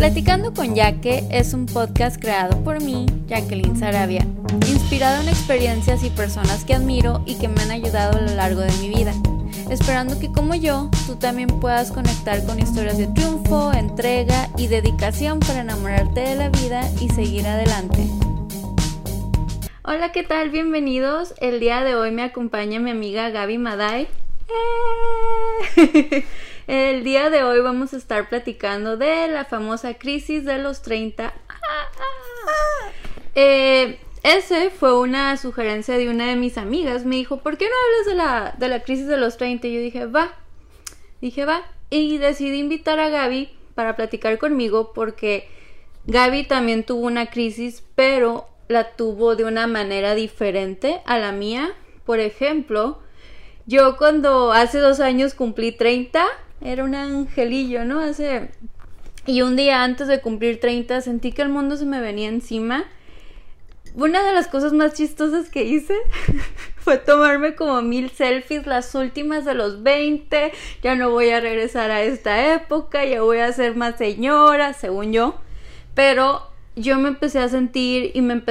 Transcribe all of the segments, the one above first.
Platicando con Yaque es un podcast creado por mí, Jacqueline Sarabia, inspirado en experiencias y personas que admiro y que me han ayudado a lo largo de mi vida, esperando que como yo, tú también puedas conectar con historias de triunfo, entrega y dedicación para enamorarte de la vida y seguir adelante. Hola, ¿qué tal? Bienvenidos. El día de hoy me acompaña mi amiga Gaby Maday. ¡Eh! El día de hoy vamos a estar platicando de la famosa crisis de los 30. Eh, ese fue una sugerencia de una de mis amigas. Me dijo, ¿por qué no hablas de la, de la crisis de los 30? Y yo dije, va. Dije, va. Y decidí invitar a Gaby para platicar conmigo porque Gaby también tuvo una crisis, pero la tuvo de una manera diferente a la mía. Por ejemplo, yo cuando hace dos años cumplí 30, era un angelillo, ¿no? Hace... Y un día antes de cumplir 30 sentí que el mundo se me venía encima. Una de las cosas más chistosas que hice fue tomarme como mil selfies, las últimas de los 20. Ya no voy a regresar a esta época, ya voy a ser más señora, según yo. Pero yo me empecé a sentir y me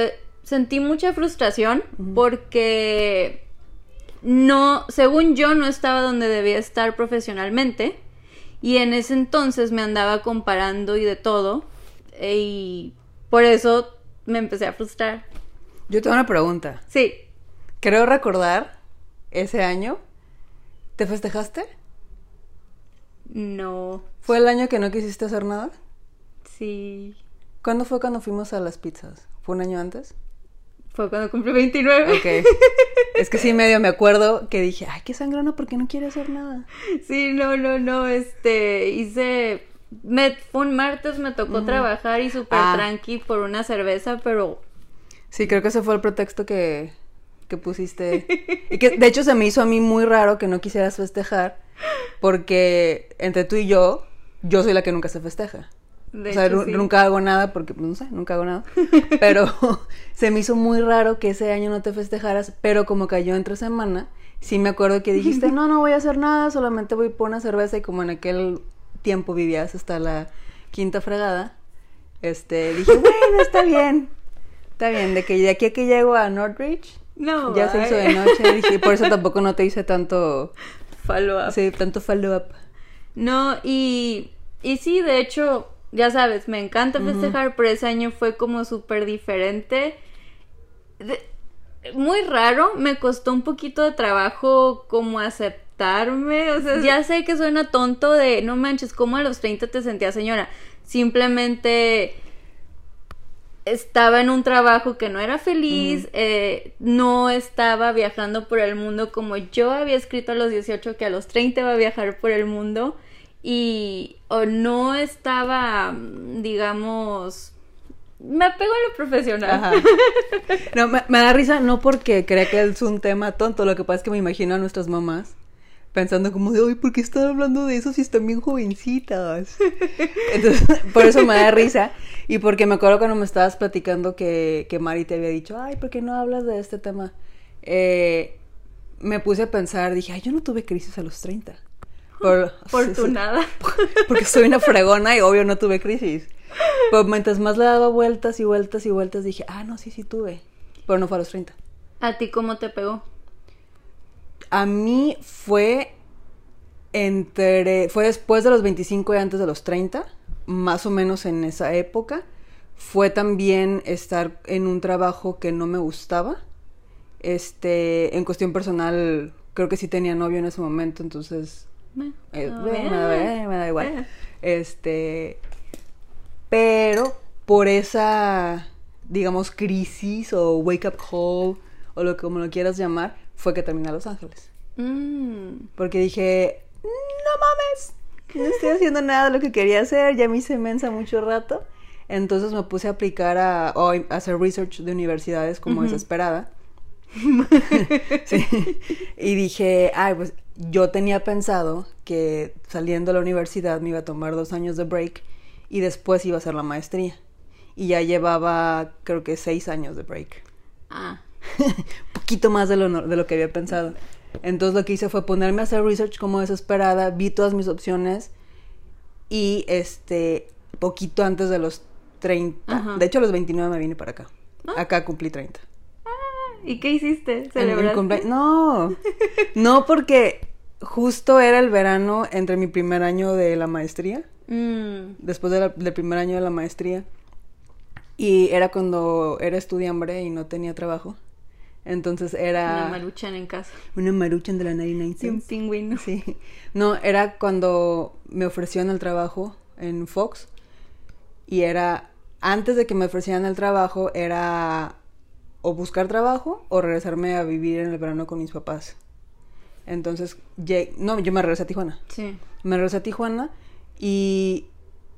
sentí mucha frustración porque no, según yo, no estaba donde debía estar profesionalmente. Y en ese entonces me andaba comparando y de todo. Y por eso me empecé a frustrar. Yo tengo una pregunta. Sí. Creo recordar ese año. ¿Te festejaste? No. ¿Fue el año que no quisiste hacer nada? Sí. ¿Cuándo fue cuando fuimos a las pizzas? ¿Fue un año antes? Fue cuando cumplí 29. Ok. Es que sí, medio me acuerdo que dije, ay, qué sangrona, ¿por qué no quiere hacer nada? Sí, no, no, no, este, hice, me, un martes, me tocó trabajar y súper Ah. tranqui por una cerveza, pero Sí, creo que ese fue el pretexto que, que pusiste. Y que de hecho se me hizo a mí muy raro que no quisieras festejar, porque entre tú y yo, yo soy la que nunca se festeja. De o sea, hecho, nu- sí. nunca hago nada porque, pues, no sé, nunca hago nada. Pero se me hizo muy raro que ese año no te festejaras, pero como cayó entre semana, sí me acuerdo que dijiste, no, no voy a hacer nada, solamente voy por una cerveza y como en aquel tiempo vivías hasta la quinta fregada, este, dije, bueno, está bien, está bien, de que de aquí a que llego a Northridge, No, ya se hizo de noche, dije, por eso tampoco no te hice tanto, Follow up. sí, tanto follow-up. No, y, y sí, de hecho, ya sabes, me encanta festejar, pero ese año fue como súper diferente. De- muy raro, me costó un poquito de trabajo como aceptarme, o sea, ya sé que suena tonto de, no manches, ¿cómo a los 30 te sentías señora? Simplemente estaba en un trabajo que no era feliz, eh, no estaba viajando por el mundo como yo había escrito a los 18 que a los 30 iba a viajar por el mundo y o no estaba, digamos, me apego a lo profesional. Ajá. No, me, da risa no porque crea que es un tema tonto, lo que pasa es que me imagino a nuestras mamás pensando como de, ay, ¿por qué están hablando de eso si están bien jovencitas? Entonces, por eso me da risa. Y porque me acuerdo cuando me estabas platicando que, que Mari te había dicho, ay, ¿por qué no hablas de este tema? Eh, me puse a pensar, dije, ay, yo no tuve crisis a los 30. Por, Afortunada. porque soy una fregona y obvio no tuve crisis. Pero mientras más le daba vueltas y vueltas y vueltas, dije, ah, no, sí, sí tuve. Pero no fue a los 30. ¿A ti cómo te pegó? A mí fue entre. Fue después de los 25 y antes de los 30, más o menos en esa época. Fue también estar en un trabajo que no me gustaba. Este, en cuestión personal, creo que sí tenía novio en ese momento, entonces Me- Eh, a me, ver. da, me da igual. Eh. Este, pero por esa, digamos, crisis o wake up call o lo que como lo quieras llamar, fue que terminé a Los Ángeles. Mm. Porque dije, no mames, no estoy haciendo nada de lo que quería hacer, ya me hice mensa mucho rato. Entonces me puse a aplicar a, o a hacer research de universidades como desesperada. Sí. Y dije, ay, pues yo tenía pensado que saliendo de la universidad me iba a tomar dos años de break y después iba a hacer la maestría. Y ya llevaba, creo que seis años de break. Ah. Poquito más de lo, de lo que había pensado. Entonces lo que hice fue ponerme a hacer research como desesperada, vi todas mis opciones y este poquito antes de los 30. Ajá. De hecho, a los 29 me vine para acá. Ah. Acá cumplí 30. ¿Y qué hiciste? ¿Celebraste? No, no porque justo era el verano entre mi primer año de la maestría, Mm, después de la- del primer año de la maestría, y era cuando era estudiambre y no tenía trabajo. Entonces era una maruchan en casa. una maruchan de la 99 Y un pingüino. Sí. No, era cuando me ofrecieron el trabajo en Fox. Y era, antes de que me ofrecieran el trabajo, era o buscar trabajo o regresarme a vivir en el verano con mis papás. Entonces, no, yo me regresé a Tijuana. Sí. Me regresé a Tijuana y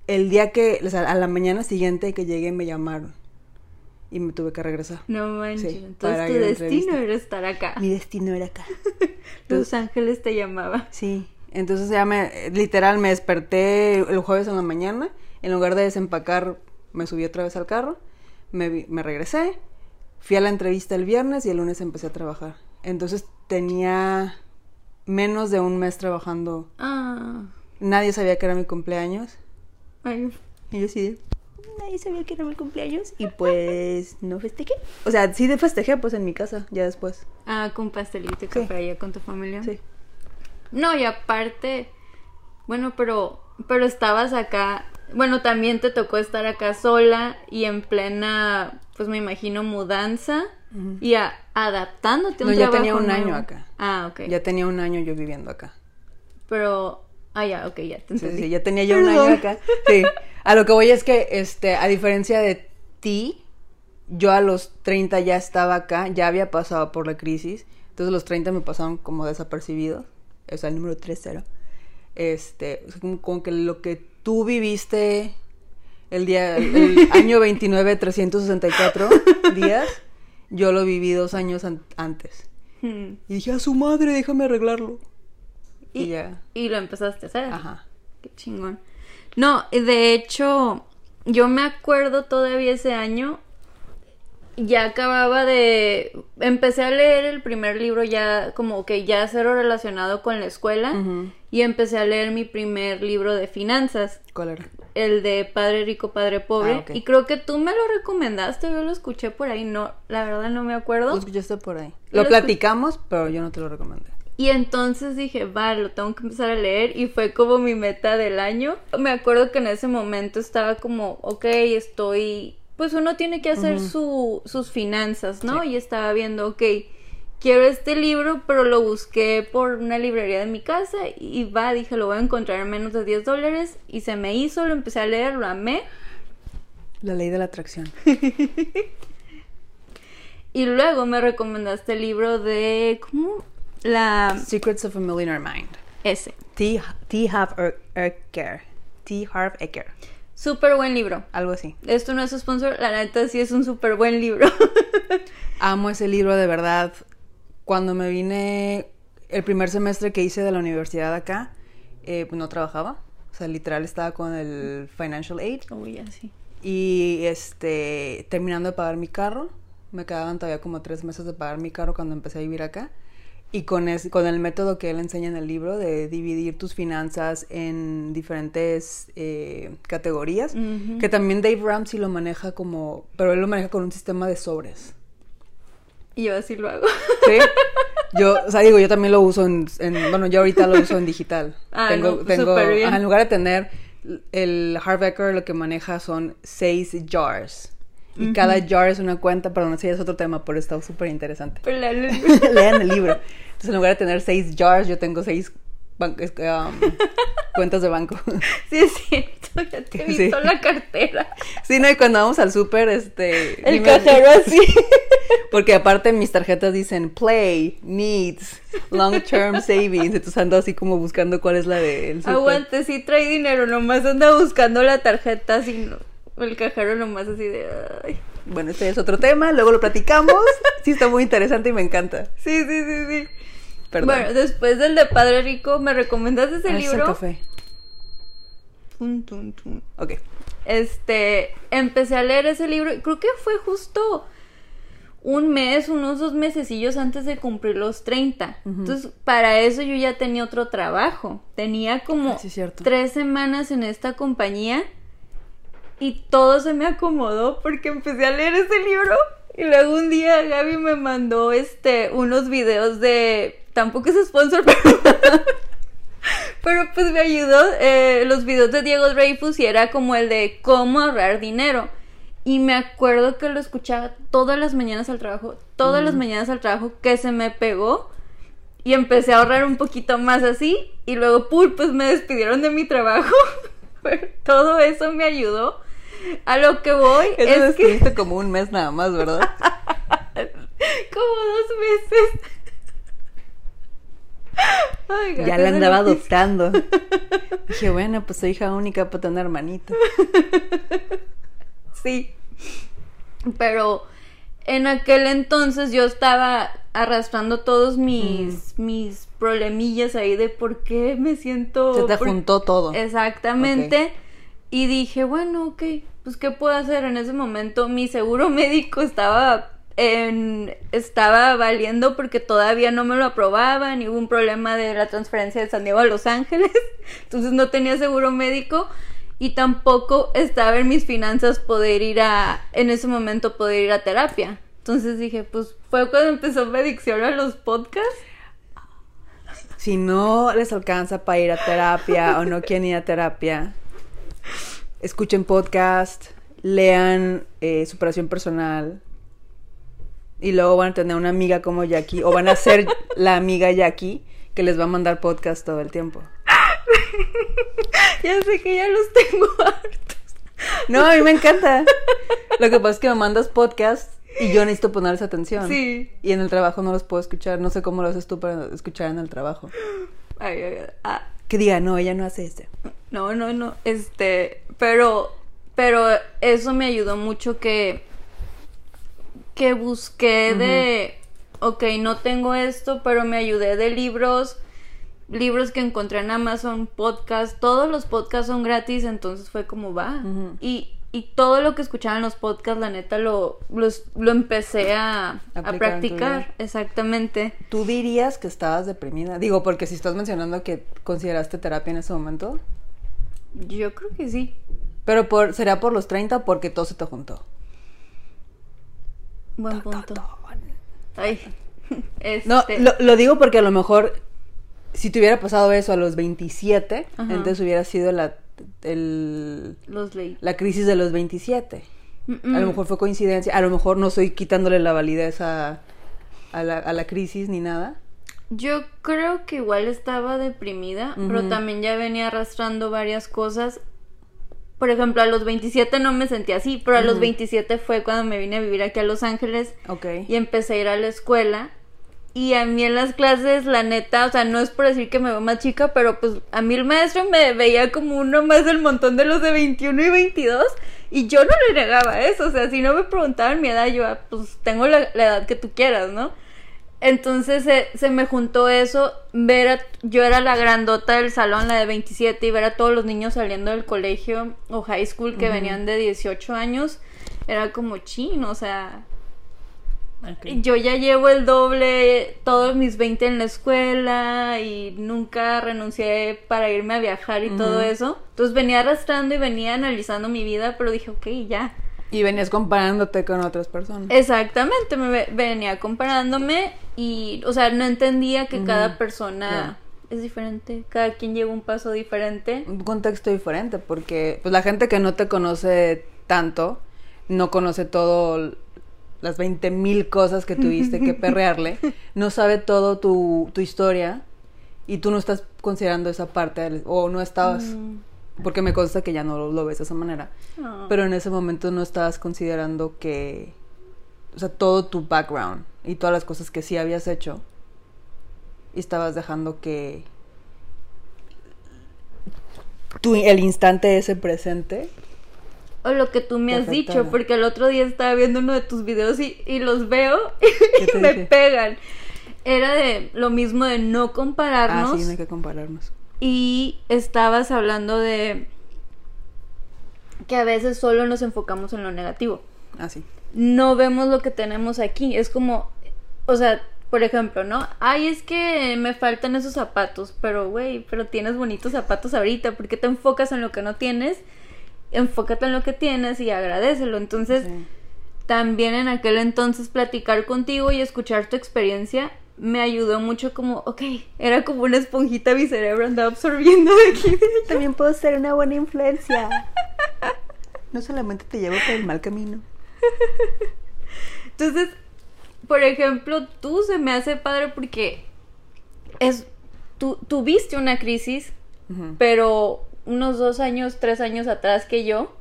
el día que, o sea, a la mañana siguiente que llegué me llamaron. Y me tuve que regresar. No manches. Sí, Entonces tu destino era estar acá. Mi destino era acá. Los Ángeles te llamaba. Sí, entonces ya me, literal, me desperté el jueves en la mañana, en lugar de desempacar, me subí otra vez al carro, me, me regresé, fui a la entrevista el viernes y el lunes empecé a trabajar. Entonces tenía menos de un mes trabajando, Ah. nadie sabía que era mi cumpleaños, Ay, y yo sí, nadie sabía que era mi cumpleaños, y pues no festejé. O sea, sí de festejé, pues en mi casa, ya después. Ah, con pastelito y Sí. café allá con tu familia. Sí. No, y aparte, bueno, pero, pero estabas acá, bueno, también te tocó estar acá sola y en plena, pues me imagino, mudanza Y a- adaptándote a un No, ya trabajo tenía un nuevo. año acá. Ah, ok. Ya tenía un año yo viviendo acá. Pero, ah, ya, ok, ya te Sí, entendí. sí, ya tenía yo un año acá. Sí. A lo que voy es que, este, a diferencia de ti, yo a los 30 ya estaba acá, ya había pasado por la crisis. Entonces los 30 me pasaron como desapercibidos. O sea, el número 3-0. Este, como que lo que tú viviste el día, el año 29, 364 días, yo lo viví dos años an- antes. Hmm. Y dije, a su madre, déjame arreglarlo. Y, Y, ya. y lo empezaste a hacer. Ajá. Qué chingón. No, de hecho, yo me acuerdo todavía ese año. Ya acababa de. Empecé a leer el primer libro ya, como que ya cero relacionado con la escuela. Y empecé a leer mi primer libro de finanzas. ¿Cuál era? El de Padre Rico, Padre Pobre. Ah. Y creo que tú me lo recomendaste. Yo lo escuché por ahí. No, la verdad no me acuerdo. Lo escuchaste por ahí. Lo lo platicamos, pero yo no te lo recomendé. Y entonces dije, va, lo tengo que empezar a leer y fue como mi meta del año. Me acuerdo que en ese momento estaba como, ok, estoy, pues uno tiene que hacer su, sus finanzas, ¿no? Sí. Y estaba viendo, ok, quiero este libro, pero lo busqué por una librería de mi casa y va, dije, lo voy a encontrar en menos de 10 dólares y se me hizo, lo empecé a leer, lo amé. La ley de la atracción. Y luego me recomendaste el libro de, ¿cómo? La... Secrets of a Millionaire Mind. Ese. T. T. Harv Er- Eker. T. Harv Eker. Súper buen libro. Algo así. Esto no es sponsor, la neta sí es un súper buen libro. Amo ese libro de verdad. Cuando me vine el primer semestre que hice de la universidad acá, eh, pues no trabajaba. O sea, literal estaba con el financial aid. Uy, así. Y este, terminando de pagar mi carro, me quedaban todavía como tres meses de pagar mi carro cuando empecé a vivir acá. Y con, es- con el método que él enseña en el libro de dividir tus finanzas en diferentes eh, categorías, que también Dave Ramsey lo maneja como, pero él lo maneja con un sistema de sobres. Y yo así lo hago. ¿Sí? Yo, o sea, digo, yo también lo uso en, en- bueno, yo ahorita lo uso en digital. Ah, tengo, no, pues, tengo, bien. ajá, en lugar de tener el Harvecker, lo que maneja son seis jars. Y cada jar es una cuenta, perdón, ese ya es otro tema, pero está súper interesante. Pero Lean el libro. Entonces, en lugar de tener seis jars, yo tengo seis um, cuentas de banco. sí es cierto, ya te he Sí. visto la cartera. Sí, no, y cuando vamos al súper, este... El cajero así. Porque aparte mis tarjetas dicen play, needs, long term savings. Entonces ando así como buscando cuál es la del súper. Aguante, sí trae dinero, nomás anda buscando la tarjeta así, no- el cajero nomás así de... Ay. Bueno, este es otro tema, luego lo platicamos. Sí, está muy interesante y me encanta. Sí, sí, sí, sí. Perdón. Bueno, después del de Padre Rico, ¿me recomendaste ese Ah, es el libro? café. Tun, tun, tun. Ok. este, empecé a leer ese libro, creo que fue justo un mes, unos dos mesecillos antes de cumplir los 30. Entonces, para eso yo ya tenía otro trabajo. Tenía como Ah, sí, tres semanas en esta compañía y todo se me acomodó porque empecé a leer ese libro. Y luego un día Gaby me mandó este unos videos de tampoco es sponsor pero, pero pues me ayudó eh, los videos de Diego Dreyfus y era como el de cómo ahorrar dinero. Y me acuerdo que lo escuchaba todas las mañanas al trabajo todas las mañanas al trabajo que se me pegó y empecé a ahorrar un poquito más así. Y luego pul pues me despidieron de mi trabajo. Pero todo eso me ayudó a lo que voy Eso es que estuviste como un mes nada más, ¿verdad? como dos meses Ay, ya la andaba adoptando. Dije, bueno, pues soy hija única para tener hermanito. Sí. Pero en aquel entonces yo estaba arrastrando todos mis, mis problemillas ahí de por qué me siento... Se te por- juntó todo. Exactamente. Y dije, bueno, ok, pues ¿qué puedo hacer? En ese momento mi seguro médico estaba en, estaba valiendo porque todavía no me lo aprobaban y hubo un problema de la transferencia de San Diego a Los Ángeles. Entonces no tenía seguro médico y tampoco estaba en mis finanzas poder ir a, en ese momento poder ir a terapia. Entonces dije, pues fue cuando empezó mi adicción a los podcasts. Si no les alcanza para ir a terapia o no quieren ir a terapia, escuchen podcast, lean eh, superación personal y luego van a tener una amiga como Jackie o van a ser la amiga Jackie que les va a mandar podcast todo el tiempo. Ya sé que ya los tengo hartos. No, a mí me encanta. Lo que pasa es que me mandas podcast y yo necesito ponerles atención. Sí. Y en el trabajo no los puedo escuchar. No sé cómo lo haces tú para escuchar en el trabajo. Ay, ay, ay, ah, Que diga, no, ella no hace esto. no, no, no. Este, pero, pero eso me ayudó mucho que, que busqué de, ok, no tengo esto, pero me ayudé de libros, libros que encontré en Amazon, podcast, todos los podcasts son gratis, entonces fue como va. Y, y todo lo que escuchaba en los podcasts, la neta, lo, los- lo empecé a, a practicar, exactamente. ¿Tú dirías que estabas deprimida? Digo, porque si estás mencionando que consideraste terapia en ese momento. Yo creo que sí. Pero por, ¿será por los 30 o porque todo se te juntó? Buen punto. Ay. Este, No, lo, lo digo porque a lo mejor si te hubiera pasado eso a los 27, Ajá. entonces hubiera sido la, el- los la crisis de los 27. Mm, A lo mejor fue coincidencia, a lo mejor no estoy quitándole la validez a, a la, a la crisis ni nada. Yo creo que igual estaba deprimida, pero también ya venía arrastrando varias cosas. Por ejemplo, a los 27 no me sentía así, pero a los Ujú. 27 fue cuando me vine a vivir aquí a Los Ángeles Ok. y empecé a ir a la escuela. Y a mí en las clases, la neta, o sea, no es por decir que me veo más chica, pero pues a mí el maestro me veía como uno más del montón de los de 21 y 22 y yo no le negaba eso, o sea, si no me preguntaban mi edad, yo, ah, pues tengo la, la edad que tú quieras, ¿no? Entonces se, se me juntó eso, ver a, yo era la grandota del salón, la de 27, y ver a todos los niños saliendo del colegio o high school que venían de 18 años, era como chino, o sea, yo ya llevo el doble, todos mis 20 en la escuela y nunca renuncié para irme a viajar y todo eso. Entonces venía arrastrando y venía analizando mi vida, pero dije, ok, ya. Y venías comparándote con otras personas. Exactamente, me ve- venía comparándome y, o sea, no entendía que cada persona es diferente, cada quien lleva un paso diferente. un contexto diferente, porque pues la gente que no te conoce tanto, no conoce todo las 20 mil cosas que tuviste que perrearle, no sabe todo tu, tu historia y tú no estás considerando esa parte del- o no estabas, Mm. porque me consta que ya no lo, lo ves de esa manera, Ah. pero en ese momento no estabas considerando que, o sea, todo tu background y todas las cosas que sí habías hecho y estabas dejando que tu, el instante ese presente O lo que tú me has dicho, porque el otro día estaba viendo uno de tus videos y, y los veo ¿Qué y me dije? pegan. Era de lo mismo de no Ah, compararnos. sí, no hay que compararnos. Y estabas hablando de que a veces solo nos enfocamos en lo negativo. Ah, sí. No vemos lo que tenemos aquí. Es como, o sea, por ejemplo, ¿no? Ay, es que me faltan esos zapatos, pero güey, pero tienes bonitos zapatos ahorita, ¿por qué te enfocas en lo que no tienes? enfócate en lo que tienes y agradecelo. Entonces, Sí. también en aquel entonces platicar contigo y escuchar tu experiencia me ayudó mucho como, ok, era como una esponjita mi cerebro andaba absorbiendo de aquí. También puedo ser una buena influencia. No solamente te llevo por el mal camino. Entonces, por ejemplo, tú se me hace padre porque es, tú tuviste una crisis, pero unos dos años, tres años atrás que yo,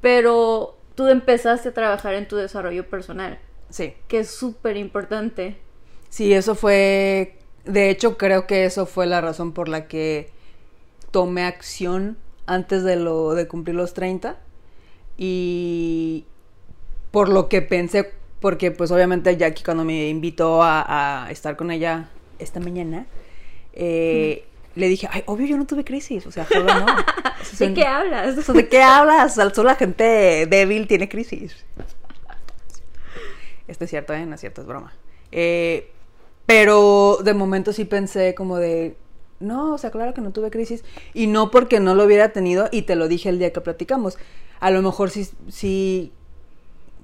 pero tú empezaste a trabajar en tu desarrollo personal, Sí. que es súper importante. Sí, eso fue. De hecho, creo que eso fue la razón por la que tomé acción antes de lo de cumplir los 30. Y por lo que pensé, porque pues obviamente Jackie cuando me invitó a, a estar con ella esta mañana, eh, le dije, ay, obvio yo no tuve crisis, o sea, joder, no. ¿De qué hablas? ¿De qué hablas? Solo la gente débil tiene crisis. Esto es cierto, ¿eh? No es cierto, es broma. Eh, pero de momento sí pensé como de, no, o sea, claro que no tuve crisis. Y no porque no lo hubiera tenido, y te lo dije el día que platicamos. A lo mejor sí, sí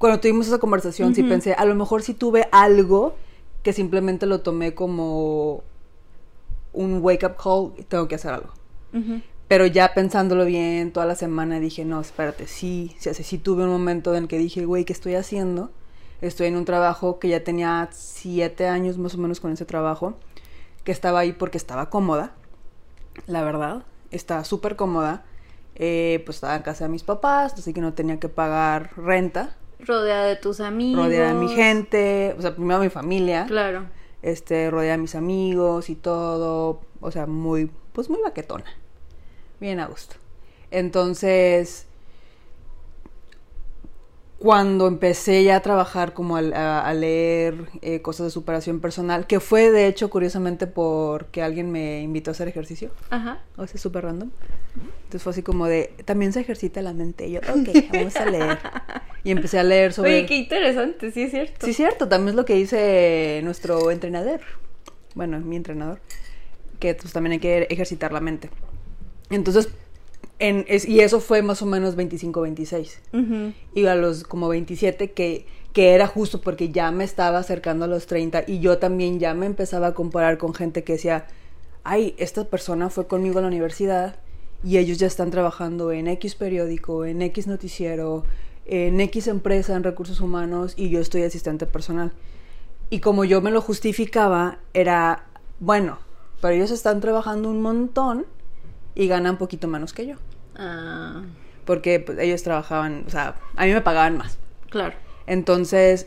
cuando tuvimos esa conversación, sí pensé, a lo mejor sí tuve algo que simplemente lo tomé como un wake up call y tengo que hacer algo. Pero ya pensándolo bien, toda la semana dije, no, espérate, sí, sí, sí, sí tuve un momento en el que dije, güey, ¿qué estoy haciendo? Estoy en un trabajo que ya tenía siete años más o menos con ese trabajo, que estaba ahí porque estaba cómoda, la verdad, estaba súper cómoda. Eh, pues estaba en casa de mis papás, así que no tenía que pagar renta, Rodeada de tus amigos. rodeada de mi gente, o sea, primero mi familia, Claro. este, rodeada de mis amigos y todo, o sea, muy, pues muy baquetona, bien a gusto. Entonces, cuando empecé ya a trabajar como a, a leer eh, cosas de superación personal, que fue de hecho curiosamente porque alguien me invitó a hacer ejercicio, Ajá. o sea, súper random. Entonces fue así como de, también se ejercita la mente. Y yo, ok, vamos a leer. Y empecé a leer sobre... Oye, qué interesante, sí es cierto. Sí, cierto, también es lo que dice nuestro entrenador. Bueno, mi entrenador. Que pues también hay que ejercitar la mente. Entonces, en, es- y eso fue más o menos 25, 26. Ujú. Y a los como 27, que, que era justo porque ya me estaba acercando a los 30 y yo también ya me empezaba a comparar con gente que decía, ay, esta persona fue conmigo a la universidad y ellos ya están trabajando en X periódico, en X noticiero, en X empresa en recursos humanos y yo estoy asistente personal. Y como yo me lo justificaba, era, bueno, pero ellos están trabajando un montón y ganan poquito menos que yo. Ah, Porque pues, ellos trabajaban, o sea, a mí me pagaban más. claro. Entonces,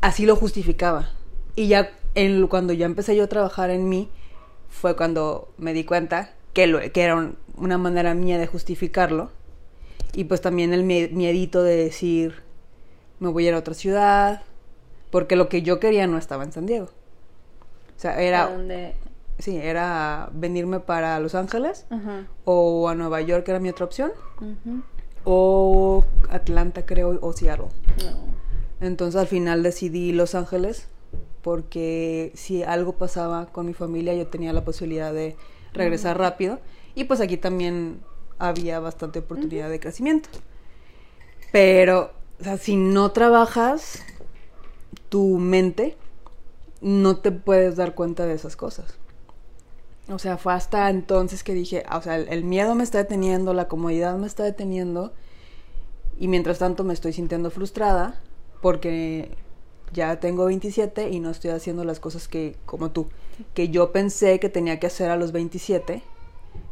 así lo justificaba. Y ya en, cuando ya empecé yo a trabajar en mí, fue cuando me di cuenta que, lo, que era un- una manera mía de justificarlo. Y pues también el mie- miedito de decir, me voy a ir a otra ciudad, porque lo que yo quería no estaba en San Diego. O sea, ¿A era, dónde? Sí, era venirme para Los Ángeles o a Nueva York, era mi otra opción, o Atlanta creo, o Seattle. No. Entonces al final decidí Los Ángeles porque si algo pasaba con mi familia yo tenía la posibilidad de regresar rápido y pues aquí también había bastante oportunidad de crecimiento. Pero, o sea, si no trabajas tu mente, no te puedes dar cuenta de esas cosas. O sea, fue hasta entonces que dije, ah, o sea, el, el miedo me está deteniendo, la comodidad me está deteniendo y mientras tanto me estoy sintiendo frustrada porque ya tengo 27 y no estoy haciendo las cosas que, como tú, que yo pensé que tenía que hacer a los 27,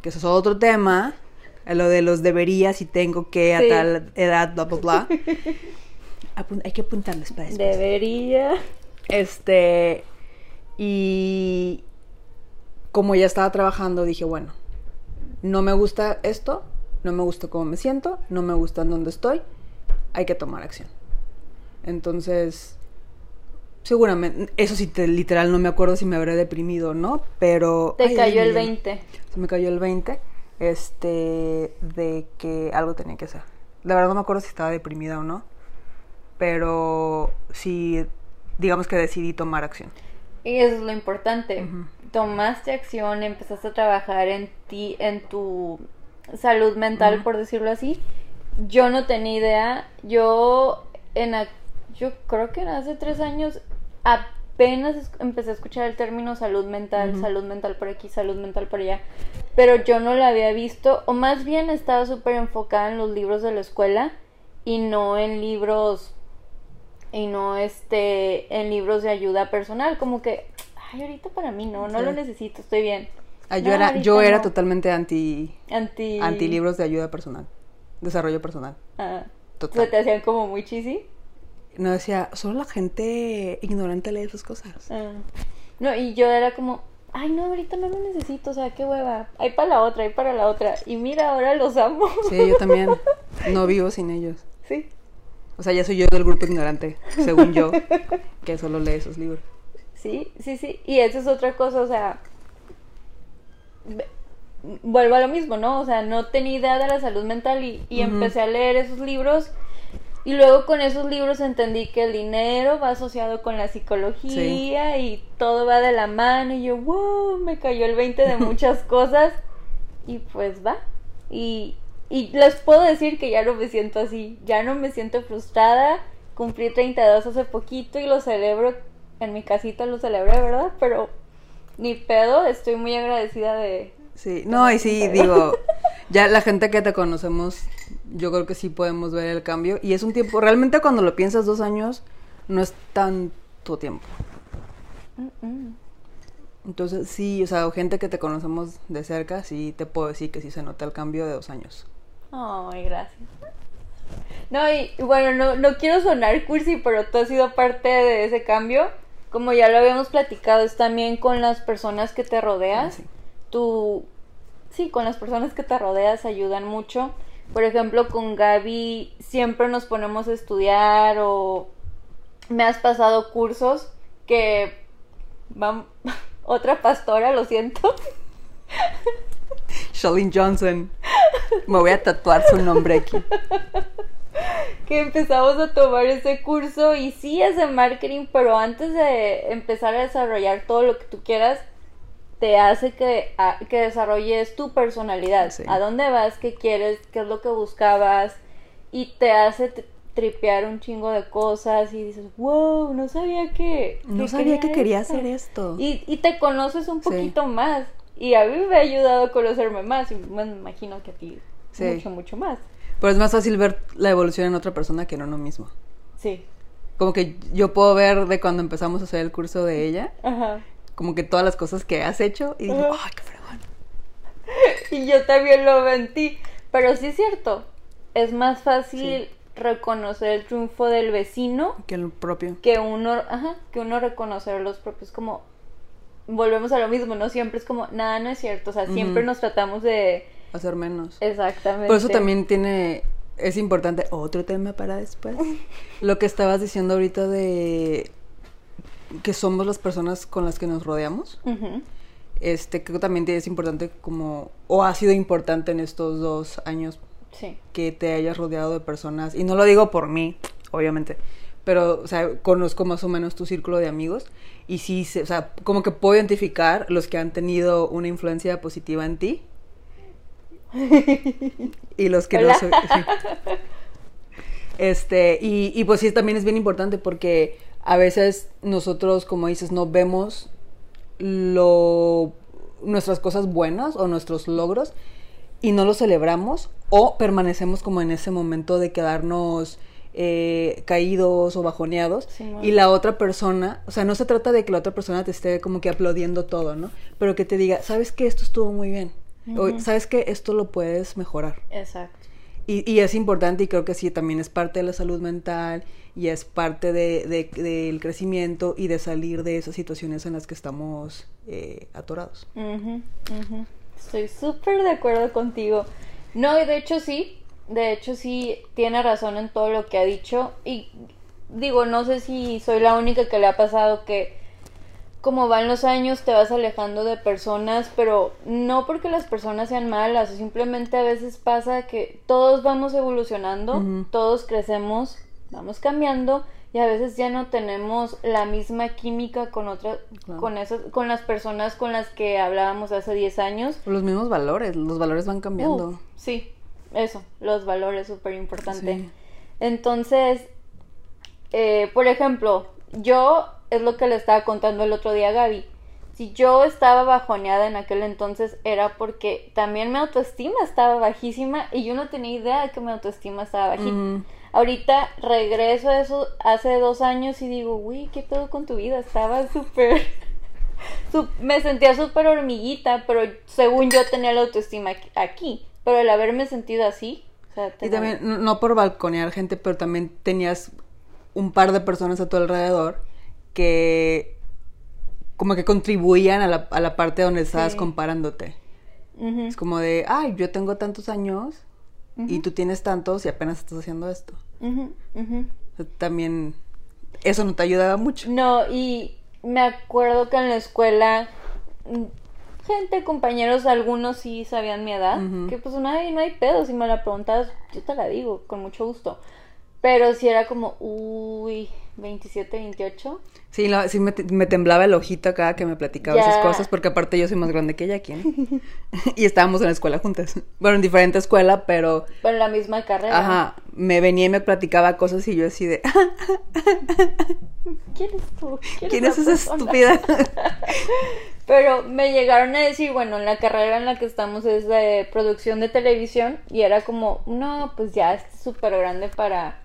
que eso es otro tema, lo de los deberías y tengo que a tal edad, bla, bla, bla. Hay que apuntarles para eso. Debería. Este, y como ya estaba trabajando, dije, bueno, no me gusta esto, no me gusta cómo me siento, no me gusta en dónde estoy, hay que tomar acción. Entonces, seguramente, eso sí, te- literal, no me acuerdo si me habré deprimido o no, pero... Te ay, cayó ay, el ay, 20. Se me cayó el 20, este, de que algo tenía que hacer. La verdad no me acuerdo si estaba deprimida o no, pero sí, digamos que decidí tomar acción. Y eso es lo importante. Tomaste acción, empezaste a trabajar en ti, en tu salud mental, por decirlo así. yo no tenía idea. Yo, en yo creo que hace tres años apenas empecé a escuchar el término salud mental, salud mental por aquí, salud mental por allá, pero yo no la había visto, o más bien estaba súper enfocada en los libros de la escuela y no en libros y no este en libros de ayuda personal, como que ay, ahorita para mí no, no lo necesito, estoy bien. Ah, yo era yo era totalmente anti anti anti libros de ayuda personal, desarrollo personal. Ah. Total. ¿Se te hacían como muy cheesy? No decía, solo la gente ignorante lee esas cosas. Ah. No, y yo era como, ay, no, ahorita no lo necesito, o sea, qué hueva. Hay para la otra, hay para la otra. Y mira, ahora los amo. Sí, yo también. No vivo sin ellos. Sí. O sea, ya soy yo del grupo ignorante, según yo, que solo lee esos libros. Sí, sí, sí. Y eso es otra cosa, o sea, vuelvo a lo mismo, ¿no? O sea, no tenía idea de la salud mental y, empecé a leer esos libros. Y luego con esos libros entendí que el dinero va asociado con la psicología y todo va de la mano. Y yo, wow, me cayó el 20 de muchas cosas. Y pues va. Y, y les puedo decir que ya no me siento así, ya no me siento frustrada. Cumplí 32 hace poquito y lo celebro, en mi casita lo celebré, ¿verdad? Pero ni pedo, estoy muy agradecida de... Sí, no, y sí, digo, ya la gente que te conocemos, yo creo que sí podemos ver el cambio. Y es un tiempo, realmente cuando lo piensas dos años, no es tanto tiempo. Entonces, sí, o sea, gente que te conocemos de cerca, sí te puedo decir que sí se nota el cambio de dos años. Ay, gracias. No, y bueno, no, no quiero sonar cursi, pero tú has sido parte de ese cambio. Como ya lo habíamos platicado, es también con las personas que te rodeas. Ah, tú, sí, con las personas que te rodeas ayudan mucho. Por ejemplo, con Gaby siempre nos ponemos a estudiar o me has pasado cursos que van otra pastora, lo siento. Shalene Johnson. Me voy a tatuar su nombre aquí. Que empezamos a tomar ese curso y sí es de marketing, pero antes de empezar a desarrollar todo lo que tú quieras, te hace que, que desarrolles tu personalidad. ¿A dónde vas? ¿Qué quieres? ¿Qué es lo que buscabas? Y te hace tripear un chingo de cosas y dices, wow, no sabía que... no sabía que quería hacer esto. Y, y te conoces un poquito más. Y a mí me ha ayudado a conocerme más y me imagino que a ti mucho, mucho más. Pero es más fácil ver la evolución en otra persona que en uno mismo. Sí. Como que yo puedo ver de cuando empezamos a hacer el curso de ella. Ajá como que todas las cosas que has hecho y digo, ¡ay, qué fregón! y yo también lo ti. Pero sí es cierto, es más fácil reconocer el triunfo del vecino que el propio. Que uno, ajá, que uno reconocer los propios como volvemos a lo mismo, no siempre es como nada no es cierto, o sea, siempre nos tratamos de hacer menos. Exactamente. Por eso también tiene es importante otro tema para después. lo que estabas diciendo ahorita de que somos las personas con las que nos rodeamos. Este, creo que también es importante como, o ha sido importante en estos dos años que te hayas rodeado de personas, y no lo digo por mí, obviamente, pero, o sea, conozco más o menos tu círculo de amigos, y sí, o sea, como que puedo identificar los que han tenido una influencia positiva en ti. y los que no son. Este, y, y pues sí, también es bien importante porque a veces nosotros, como dices, no vemos lo, nuestras cosas buenas o nuestros logros y no los celebramos o permanecemos como en ese momento de quedarnos eh, caídos o bajoneados y la otra persona, o sea, no se trata de que la otra persona te esté como que aplaudiendo todo, ¿no? Pero que te diga, sabes que esto estuvo muy bien, o sabes que esto lo puedes mejorar. Exacto. Y, y, es importante y creo que sí, también es parte de la salud mental y es parte de, del crecimiento y de salir de esas situaciones en las que estamos eh, atorados. Estoy súper de acuerdo contigo. No, de hecho sí, de hecho sí tiene razón en todo lo que ha dicho y digo, no sé si soy la única que le ha pasado que como van los años te vas alejando de personas, pero no porque las personas sean malas, simplemente a veces pasa que todos vamos evolucionando, todos crecemos, vamos cambiando y a veces ya no tenemos la misma química con otras con esas con las personas con las que hablábamos hace 10 años. Los mismos valores, los valores van cambiando. sí. eso, los valores, súper importante. Sí. Entonces, eh, por ejemplo, yo es lo que le estaba contando el otro día a Gaby. Si yo estaba bajoneada en aquel entonces era porque también mi autoestima estaba bajísima y yo no tenía idea de que mi autoestima estaba bajita. Ujú. Ahorita regreso a eso hace dos años y digo, uy, ¿qué pedo con tu vida? Estaba súper... Me sentía súper hormiguita, pero según yo tenía la autoestima aquí-. Pero el haberme sentido así... O sea, Y también, no por balconear gente, pero también tenías un par de personas a tu alrededor que como que contribuían a la, a la parte donde estabas Sí. comparándote. Es como de, ay, yo tengo tantos años y tú tienes tantos y apenas estás haciendo esto. También eso no te ayudaba mucho. No, y me acuerdo que en la escuela, mm, gente, compañeros, algunos sí sabían mi edad, que pues no hay, no hay pedo, si me la preguntas, yo te la digo, con mucho gusto. Pero si era como, uy, 27, 28. Sí, la- sí me, te- me temblaba el ojito cada que me platicaba Ya. esas cosas, porque aparte yo soy más grande que ella, ¿quién? y estábamos en la escuela juntas. Bueno, en diferente escuela, pero, Pero en la misma carrera. ajá, me venía y me platicaba cosas y yo así de, ¿Quién es tú? ¿quién es esa persona? estúpida? Pero me llegaron a decir, bueno, en la carrera en la que estamos es de producción de televisión y era como, no, pues ya es súper grande para,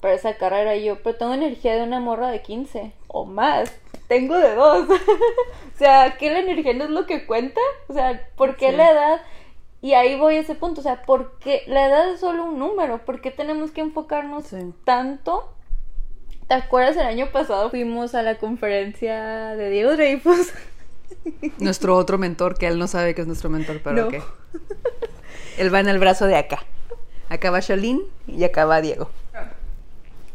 para esa carrera. Y yo, pero tengo energía de una morra de 15 o más. Tengo de dos. o sea, ¿qué la energía no es lo que cuenta? O sea, ¿por qué Sí. la edad? Y ahí voy a ese punto, o sea, ¿por qué la edad es solo un número? ¿Por qué tenemos que enfocarnos Sí. tanto ¿Te acuerdas el año pasado fuimos a la conferencia de Diego Dreyfus? nuestro otro mentor, que él no sabe que es nuestro mentor, pero No. ok. Él va en el brazo de acá. Acá va Shalin y acá va Diego.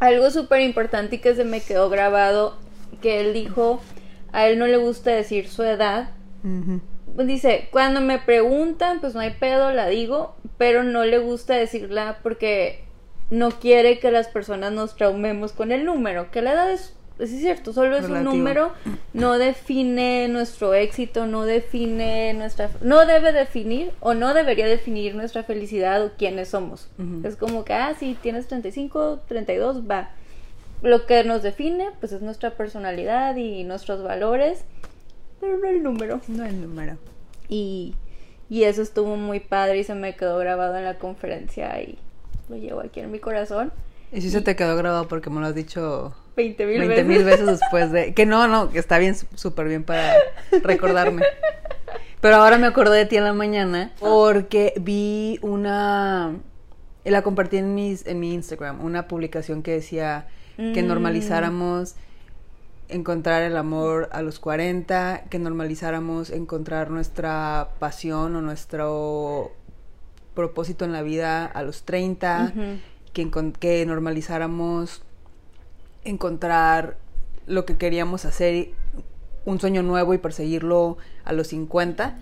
Algo súper importante y que se me quedó grabado, que él dijo, a él no le gusta decir su edad. Dice, cuando me preguntan, pues no hay pedo, la digo, pero no le gusta decirla porque no quiere que las personas nos traumemos con el número, que la edad es, es cierto, solo es Relativo. un número, no define nuestro éxito, no define nuestra, no debe definir o no debería definir nuestra felicidad o quiénes somos. Es como que, ah, sí, tienes 35, 32, va. Lo que nos define, pues es nuestra personalidad y nuestros valores, pero no el número. No el número. Y, y eso estuvo muy padre y se me quedó grabado en la conferencia y lo llevo aquí en mi corazón. Y sí se te quedó grabado porque me lo has dicho 20 mil 20 veces. después de... Que no, no, que está bien, súper bien para recordarme. Pero ahora me acordé de ti en la mañana porque vi una... y La compartí en, mis, en mi Instagram, una publicación que decía que Mm. normalizáramos encontrar el amor a los 40, que normalizáramos encontrar nuestra pasión o nuestro propósito en la vida a los 30, Ujú. Que, que normalizáramos encontrar lo que queríamos hacer, un sueño nuevo y perseguirlo a los 50,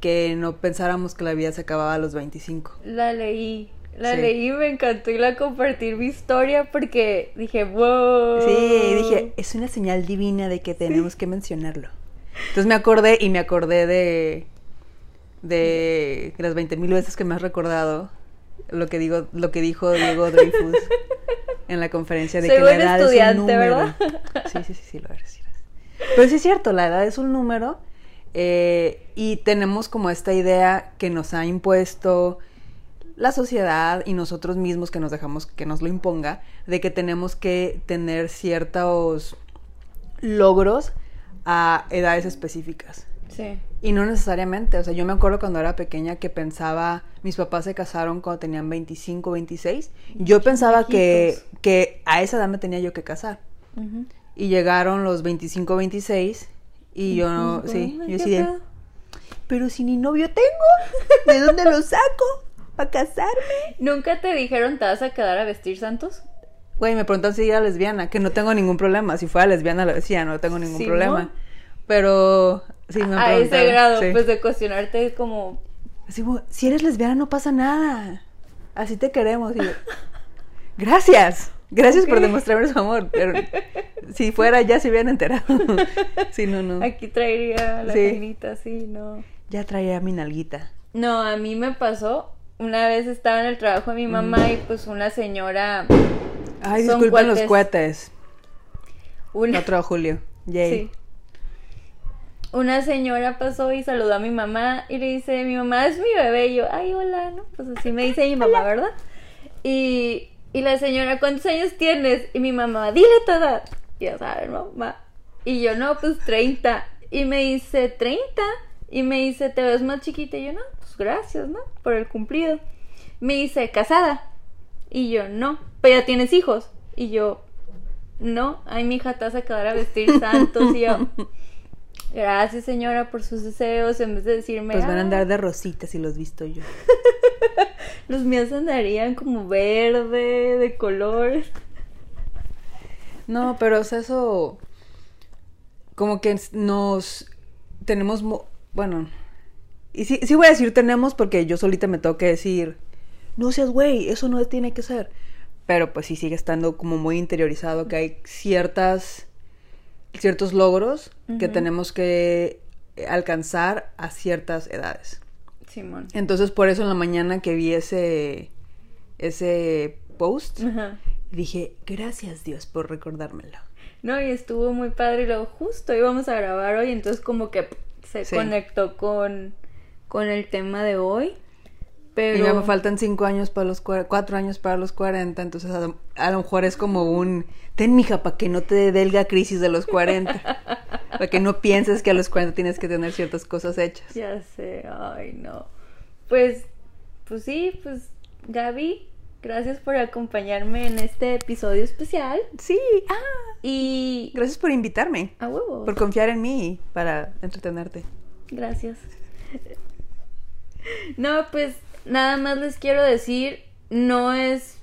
que no pensáramos que la vida se acababa a los 25. La leí, la Sí. leí, me encantó y la compartí mi historia porque dije, wow. Sí, dije, es una señal divina de que tenemos que mencionarlo. Entonces me acordé y me acordé de, de las 20 mil veces que me has recordado lo que digo, lo que dijo Diego Dreyfus en la conferencia de que la edad es un número. ¿verdad? Sí, sí, sí, sí, lo eres. sí eres. Pero sí es cierto, la edad es un número eh, y tenemos como esta idea que nos ha impuesto la sociedad y nosotros mismos que nos dejamos que nos lo imponga de que tenemos que tener ciertos logros a edades específicas. Sí. Y no necesariamente, o sea, yo me acuerdo cuando era pequeña que pensaba, mis papás se casaron cuando tenían 25, 26, yo pensaba que, que a esa edad me tenía yo que casar. Y llegaron los 25, 26 y yo no, Ay, sí, yo sí de, pero si ni novio tengo, ¿de dónde lo saco? ¿Para casarme? ¿Nunca te dijeron te vas a quedar a vestir santos? Güey, me preguntan si era lesbiana, que no tengo ningún problema. Si fuera lesbiana lo decía, no tengo ningún problema. Pero sí me a ese grado, sí. pues de cuestionarte como, Así como, si eres lesbiana no pasa nada. Así te queremos. Y yo, gracias. Gracias por demostrarme su amor. Pero si fuera ya se hubieran enterado. sí, no, no. aquí traería la Sí. cainita, sí, no. Ya traía mi nalguita. No, a mí me pasó una vez estaba en el trabajo de mi mamá y pues una señora... Ay, disculpen los cohetes. Una, 4 de julio. Yay. sí. Una señora pasó y saludó a mi mamá y le dice, mi mamá es mi bebé. Y yo, ay, hola, ¿no? Pues así me dice mi mamá, ¿verdad? Y, y la señora, ¿cuántos años tienes? Y mi mamá, dile tu edad. Y ya sabes, mamá. Y yo, no, pues 30. Y me dice, ¿30? Y me dice, ¿te ves más chiquita? Y yo, no, pues gracias, ¿no? Por el cumplido. Me dice, ¿casada? Y yo, no. ¿Pero ya tienes hijos? Y yo, no. Ay, mi hija, te vas a quedar a vestir santos. Y yo, gracias, señora, por sus deseos. En vez de decirme, Pues van a "Ah, andar de rositas si los visto yo. los míos andarían como verde, de color. No, pero o sea, eso como que nos tenemos, mo- bueno, y sí, sí voy a decir tenemos porque yo solita me tengo que decir, no seas güey, eso no tiene que ser. Pero pues sí sigue estando como muy interiorizado que hay ciertas, ciertos logros que tenemos que alcanzar a ciertas edades. Simón. Entonces por eso en la mañana que vi ese, ese post, dije, gracias Dios por recordármelo. No, y estuvo muy padre. Y luego justo íbamos a grabar hoy, entonces como que se Sí. conectó con, con el tema de hoy. Pero Y ya me faltan cinco años para los cua- cuatro años para los 40, entonces a, a lo mejor es como un ten mija para que no te delga crisis de los 40, para que no pienses que a los 40 tienes que tener ciertas cosas hechas. Ya sé, ay no. Pues, pues sí, pues Gaby, gracias por acompañarme en este episodio especial. Sí, ah, Y gracias por invitarme, a huevo. por confiar en mí para entretenerte. Gracias. No, pues nada más les quiero decir, no es...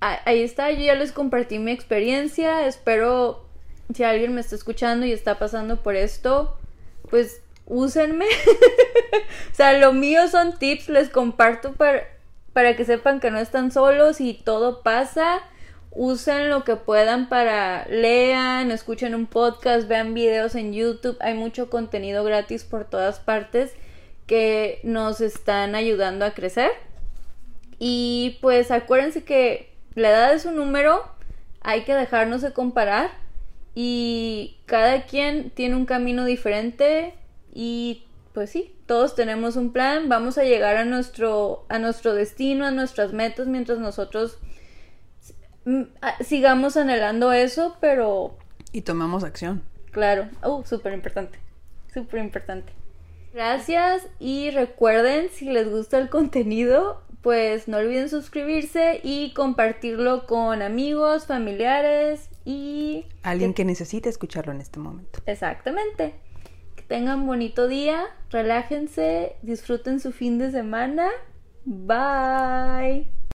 Ahí está, yo ya les compartí mi experiencia, espero si alguien me está escuchando y está pasando por esto, pues úsenme. o sea, lo mío son tips, les comparto para, para que sepan que no están solos y todo pasa. Usen lo que puedan para lean, escuchen un podcast, vean videos en YouTube. Hay mucho contenido gratis por todas partes que nos están ayudando a crecer. Y pues acuérdense que la edad es un número, hay que dejarnos de comparar y cada quien tiene un camino diferente y pues sí, todos tenemos un plan, vamos a llegar a nuestro a nuestro destino, a nuestras metas mientras nosotros sigamos anhelando eso, pero Y tomamos acción. Claro. Oh, súper importante. Súper importante. Gracias y recuerden, si les gusta el contenido, pues no olviden suscribirse y compartirlo con amigos, familiares y... Alguien que necesite escucharlo en este momento. Exactamente. Que tengan bonito día, relájense, disfruten su fin de semana. Bye.